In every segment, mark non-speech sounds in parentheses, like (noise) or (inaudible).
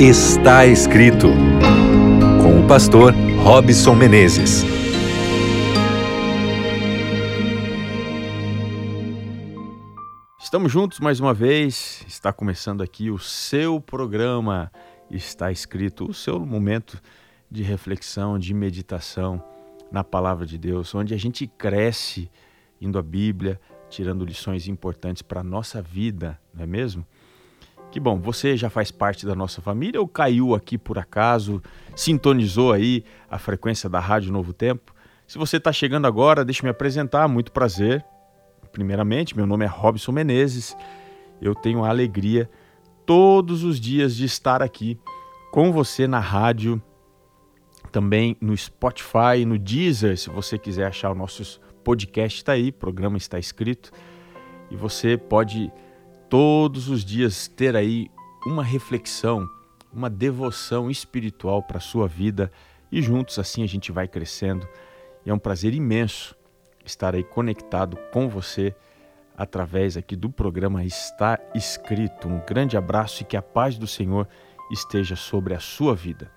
Está escrito com o pastor Robson Menezes. Estamos juntos mais uma vez. Está começando aqui o seu programa. Está escrito o seu momento de reflexão, de meditação na palavra de Deus, onde a gente cresce indo à Bíblia, tirando lições importantes para a nossa vida, não é mesmo? Que bom, você já faz parte da nossa família ou caiu aqui por acaso, sintonizou aí a frequência da Rádio Novo Tempo? Se você está chegando agora, deixa eu me apresentar, muito prazer. Primeiramente, meu nome é Robson Menezes. Eu tenho a alegria todos os dias de estar aqui com você na rádio, também no Spotify, no Deezer, se você quiser achar o nosso podcast está aí, o programa está escrito e você pode todos os dias ter aí uma reflexão, uma devoção espiritual para a sua vida e juntos assim a gente vai crescendo. E é um prazer imenso estar aí conectado com você através aqui do programa Está Escrito. Um grande abraço e que a paz do Senhor esteja sobre a sua vida.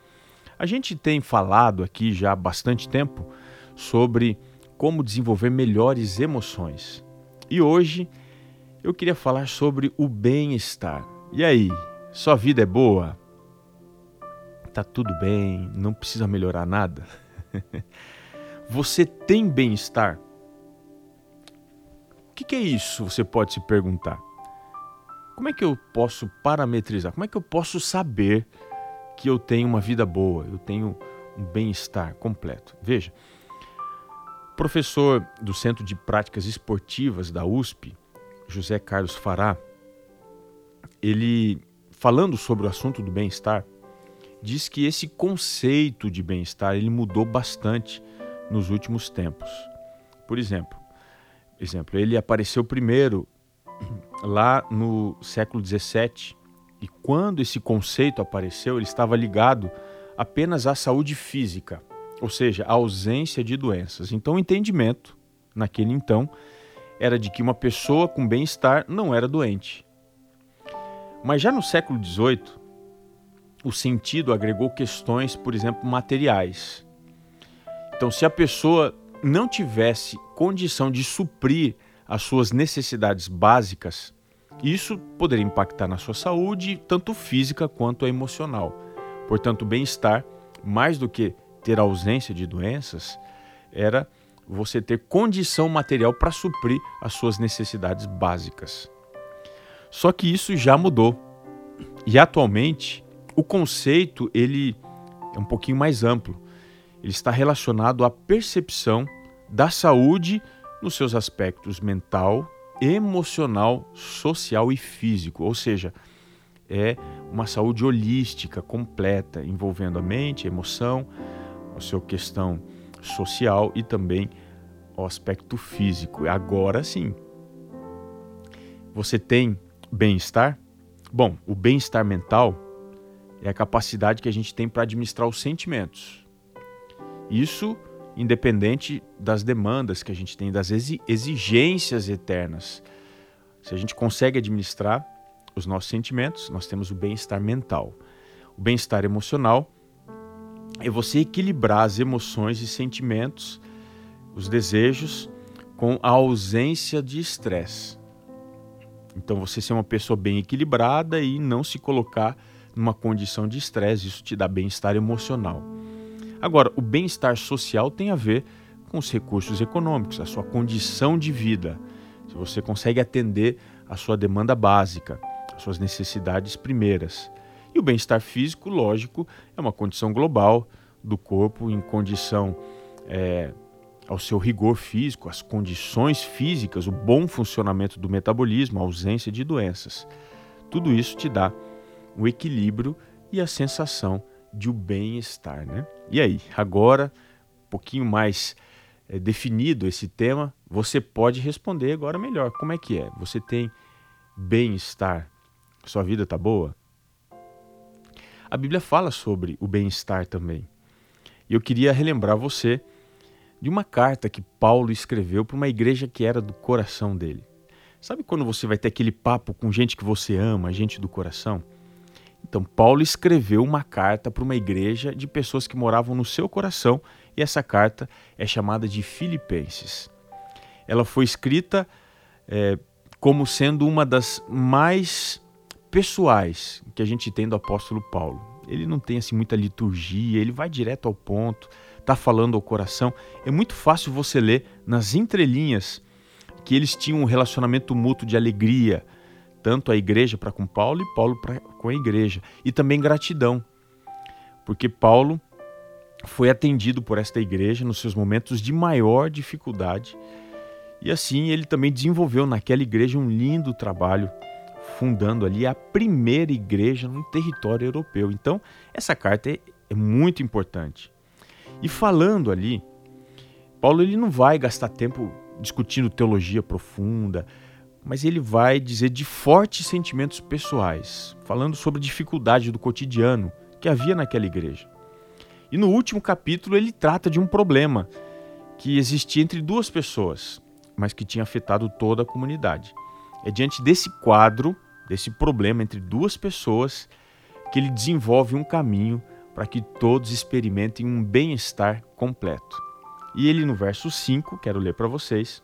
A gente tem falado aqui já há bastante tempo sobre como desenvolver melhores emoções. E hoje eu queria falar sobre o bem-estar. E aí, sua vida é boa? Tá tudo bem? Não precisa melhorar nada? (laughs) Você tem bem-estar? O que, é isso? Você pode se perguntar. Como é que eu posso parametrizar? Como é que eu posso saber que eu tenho uma vida boa, eu tenho um bem-estar completo? Veja, professor do Centro de Práticas Esportivas da USP, José Carlos Fará, ele, falando sobre o assunto do bem-estar, diz que esse conceito de bem-estar ele mudou bastante nos últimos tempos. Por exemplo, exemplo, ele apareceu primeiro (clears throat) lá no século XVII e quando esse conceito apareceu, ele estava ligado apenas à saúde física, ou seja, a ausência de doenças. Então, o entendimento, naquele então, era de que uma pessoa com bem-estar não era doente. Mas já no século XVIII, o sentido agregou questões, por exemplo, materiais. Então, se a pessoa não tivesse condição de suprir as suas necessidades básicas, isso poderia impactar na sua saúde, tanto física quanto emocional. Portanto, bem-estar, mais do que ter ausência de doenças era você ter condição material para suprir as suas necessidades básicas. Só que isso já mudou. E atualmente o conceito ele é um pouquinho mais amplo. Ele está relacionado à percepção da saúde nos seus aspectos mental, emocional, social e físico, ou seja, é uma saúde holística, completa, envolvendo a mente, a emoção, a sua questão social e também o aspecto físico. Agora sim. Você tem bem-estar? Bom, o bem-estar mental é a capacidade que a gente tem para administrar os sentimentos. Isso independente das demandas que a gente tem, das exigências eternas. Se a gente consegue administrar os nossos sentimentos, nós temos o bem-estar mental. O bem-estar emocional é você equilibrar as emoções e sentimentos, os desejos, com a ausência de estresse. Então, você ser uma pessoa bem equilibrada e não se colocar numa condição de estresse, isso te dá bem-estar emocional. Agora, o bem-estar social tem a ver com os recursos econômicos, a sua condição de vida. Se você consegue atender a sua demanda básica, as suas necessidades primeiras. E o bem-estar físico, lógico, é uma condição global do corpo em condição é, ao seu rigor físico, as condições físicas, o bom funcionamento do metabolismo, a ausência de doenças. Tudo isso te dá o equilíbrio e a sensação de o bem-estar, né? E aí, agora, um pouquinho mais é, definido esse tema, você pode responder agora melhor. Como é que é? Você tem bem-estar? Sua vida tá boa? A Bíblia fala sobre o bem-estar também. E eu queria relembrar você de uma carta que Paulo escreveu para uma igreja que era do coração dele. Sabe quando você vai ter aquele papo com gente que você ama, gente do coração? Então, Paulo escreveu uma carta para uma igreja de pessoas que moravam no seu coração, e essa carta é chamada de Filipenses. Ela foi escrita é, como sendo uma das mais pessoais que a gente tem do apóstolo Paulo. Ele não tem assim muita liturgia, ele vai direto ao ponto, está falando ao coração. É muito fácil você ler nas entrelinhas que eles tinham um relacionamento mútuo de alegria, tanto a igreja para com Paulo e Paulo para com a igreja, e também gratidão, porque Paulo foi atendido por esta igreja nos seus momentos de maior dificuldade, e assim ele também desenvolveu naquela igreja um lindo trabalho, fundando ali a primeira igreja no território europeu. Então, essa carta é, é muito importante. E falando ali, Paulo ele não vai gastar tempo discutindo teologia profunda, mas ele vai dizer de fortes sentimentos pessoais, falando sobre a dificuldade do cotidiano que havia naquela igreja. E no último capítulo ele trata de um problema que existia entre duas pessoas, mas que tinha afetado toda a comunidade. É diante desse quadro, desse problema entre duas pessoas, que ele desenvolve um caminho para que todos experimentem um bem-estar completo. E ele, no verso 5, quero ler para vocês,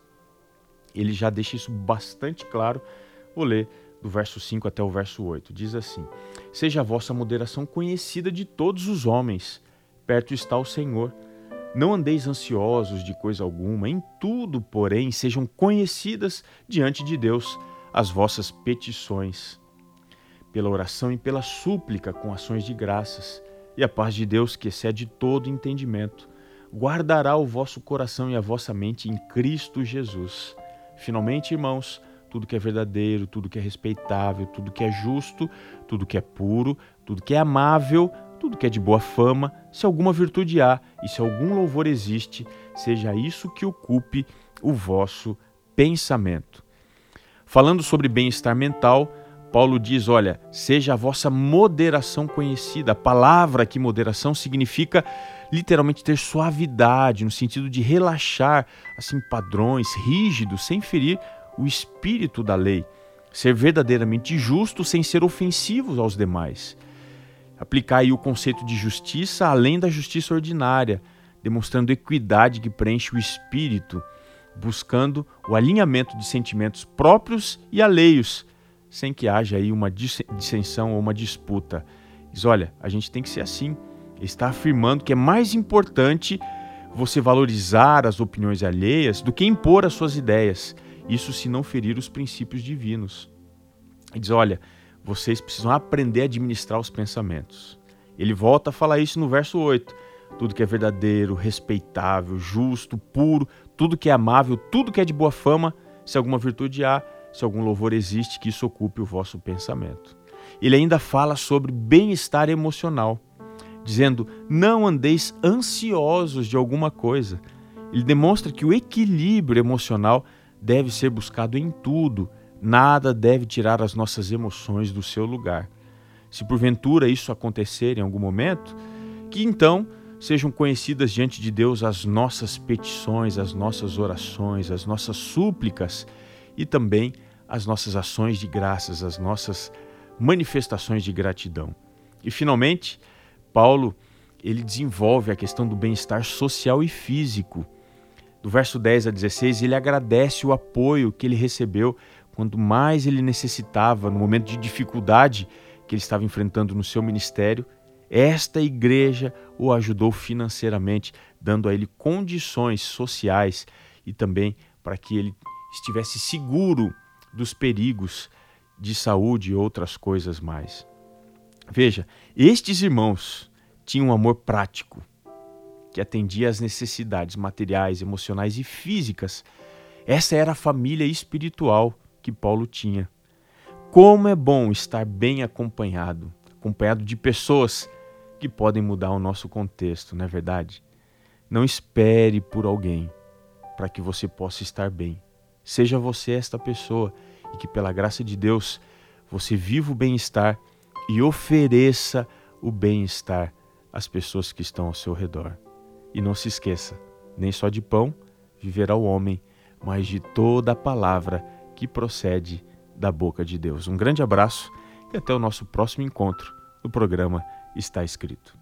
ele já deixa isso bastante claro. Vou ler do verso 5 até o verso 8. Diz assim: Seja a vossa moderação conhecida de todos os homens, perto está o Senhor. Não andeis ansiosos de coisa alguma, em tudo, porém, sejam conhecidas diante de Deus as vossas petições, pela oração e pela súplica com ações de graças, e a paz de Deus, que excede todo entendimento, guardará o vosso coração e a vossa mente em Cristo Jesus. Finalmente, irmãos, tudo que é verdadeiro, tudo que é respeitável, tudo que é justo, tudo que é puro, tudo que é amável, tudo que é de boa fama, se alguma virtude há e se algum louvor existe, seja isso que ocupe o vosso pensamento. Falando sobre bem-estar mental, Paulo diz: olha, seja a vossa moderação conhecida. A palavra aqui, moderação, significa literalmente ter suavidade, no sentido de relaxar assim padrões rígidos, sem ferir o espírito da lei. Ser verdadeiramente justo sem ser ofensivos aos demais. Aplicar aí o conceito de justiça além da justiça ordinária, demonstrando equidade que preenche o espírito, buscando o alinhamento de sentimentos próprios e alheios sem que haja aí uma dissensão ou uma disputa. Diz, olha, a gente tem que ser assim. Ele está afirmando que é mais importante você valorizar as opiniões alheias do que impor as suas ideias. Isso se não ferir os princípios divinos. Ele diz, olha, vocês precisam aprender a administrar os pensamentos. Ele volta a falar isso no verso 8. Tudo que é verdadeiro, respeitável, justo, puro, tudo que é amável, tudo que é de boa fama, se alguma virtude há, se algum louvor existe, que isso ocupe o vosso pensamento. Ele ainda fala sobre bem-estar emocional, dizendo: não andeis ansiosos de alguma coisa. Ele demonstra que o equilíbrio emocional deve ser buscado em tudo, nada deve tirar as nossas emoções do seu lugar. Se porventura isso acontecer em algum momento, que então sejam conhecidas diante de Deus as nossas petições, as nossas orações, as nossas súplicas e também as nossas ações de graças, as nossas manifestações de gratidão. E finalmente, Paulo ele desenvolve a questão do bem-estar social e físico. Do verso 10 a 16, ele agradece o apoio que ele recebeu quando mais ele necessitava, no momento de dificuldade que ele estava enfrentando no seu ministério. Esta igreja o ajudou financeiramente, dando a ele condições sociais e também para que ele estivesse seguro dos perigos de saúde e outras coisas mais. Veja, estes irmãos tinham um amor prático que atendia às necessidades materiais, emocionais e físicas. Essa era a família espiritual que Paulo tinha. Como é bom estar bem acompanhado, acompanhado de pessoas que podem mudar o nosso contexto, não é verdade? Não espere por alguém para que você possa estar bem. Seja você esta pessoa e que, pela graça de Deus, você viva o bem-estar e ofereça o bem-estar às pessoas que estão ao seu redor. E não se esqueça: nem só de pão viverá o homem, mas de toda a palavra que procede da boca de Deus. Um grande abraço e até o nosso próximo encontro do programa Está Escrito.